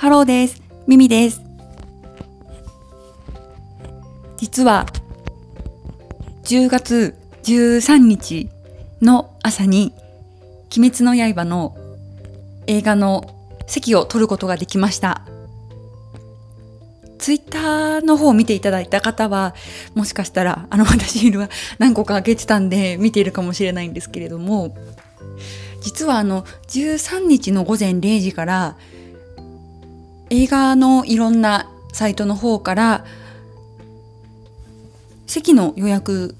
ハローです。ミミです。実は、10月13日の朝に、鬼滅の刃の映画の席を取ることができました。ツイッターの方を見ていただいた方は、もしかしたら、あの、私は何個か開けてたんで見ているかもしれないんですけれども、実はあの、13日の午前0時から、映画のいろんなサイトの方から、席の予約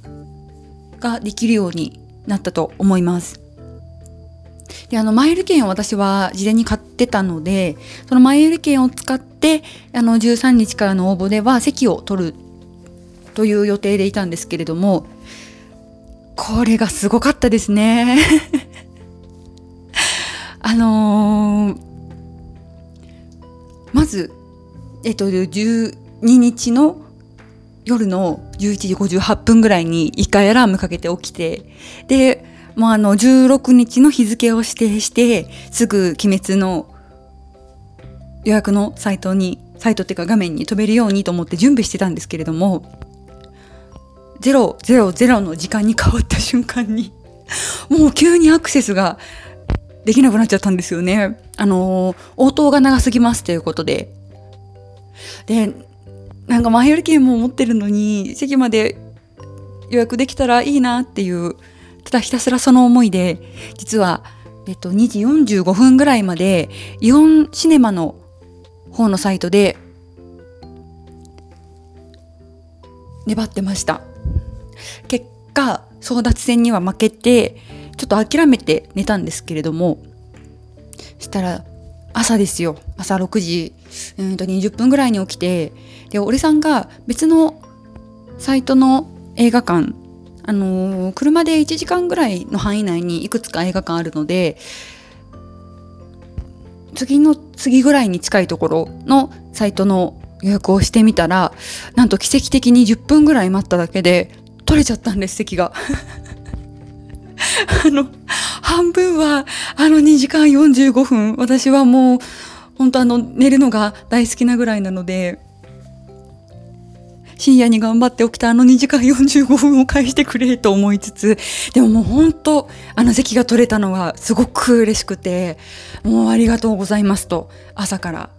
ができるようになったと思います。で、あの、マイル券を私は事前に買ってたので、そのマイル券を使って、あの、13日からの応募では席を取るという予定でいたんですけれども、これがすごかったですね。あのー、ず、えっと、12日の夜の11時58分ぐらいに一回アラームかけて起きて、で、もうあの16日の日付を指定してすぐ鬼滅の予約のサイトにサイトっていうか画面に飛べるようにと思って準備してたんですけれども000の時間に変わった瞬間にもう急にアクセスができなくなっちゃったんですよね。あの応答が長すぎますということで。で、なんか前より券も持ってるのに席まで予約できたらいいなっていうただひたすらその思いで、実は、えっと、2時45分ぐらいまで、イオンシネマの方のサイトで、粘ってました。結果、争奪戦には負けて、ちょっと諦めて寝たんですけれども、したら、朝ですよ。朝6時、うんと20分ぐらいに起きて、で、俺さんが別のサイトの映画館あのー、車で1時間ぐらいの範囲内にいくつか映画館あるので次の次ぐらいに近いところのサイトの予約をしてみたらなんと奇跡的に10分ぐらい待っただけで取れちゃったんです席が。あの半分はあの2時間45分私はもう本当あの寝るのが大好きなぐらいなので深夜に頑張って起きたあの2時間45分を返してくれと思いつつ、でももう本当、あの席が取れたのはすごく嬉しくて、もうありがとうございますと、朝から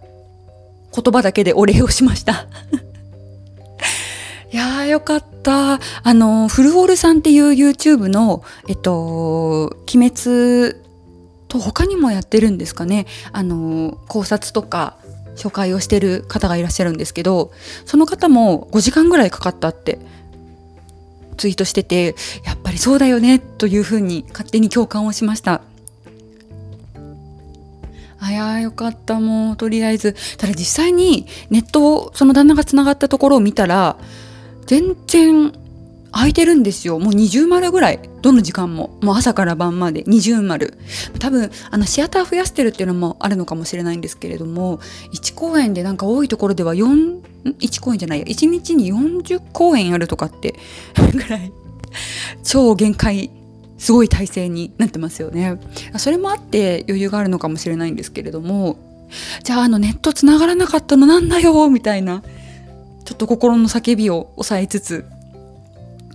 言葉だけでお礼をしました。いやーよかった。あの、フルオールさんっていう YouTube の、えっと、鬼滅と他にもやってるんですかね。あの、考察とか、紹介をしてる方がいらっしゃるんですけどその方も5時間ぐらいかかったってツイートしててやっぱりそうだよねというふうに勝手に共感をしましたあやよかったもうとりあえずただ実際にネットをその旦那がつながったところを見たら全然空いてるんですよ。もう20丸ぐらい。どの時間も。もう朝から晩まで20丸。多分、あの、シアター増やしてるっていうのもあるのかもしれないんですけれども、1公演でなんか多いところでは4、1公演じゃないや、1日に40公演やるとかって ぐらい、超限界、すごい体制になってますよね。それもあって余裕があるのかもしれないんですけれども、じゃああのネット繋がらなかったのなんだよみたいな、ちょっと心の叫びを抑えつつ、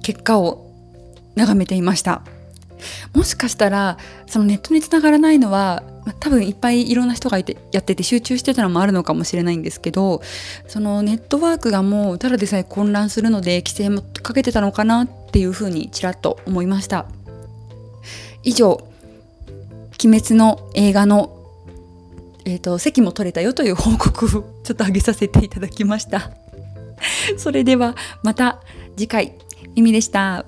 結果を眺めていました。もしかしたらそのネットにつながらないのは、多分いっぱいいろんな人がいてやってて集中してたのもあるのかもしれないんですけどそのネットワークがもうただでさえ混乱するので規制もかけてたのかなっていうふうにちらっと思いました。以上「鬼滅」の映画のえーと席も取れたよという報告をちょっと上げさせていただきました。それではまた次回意味でした。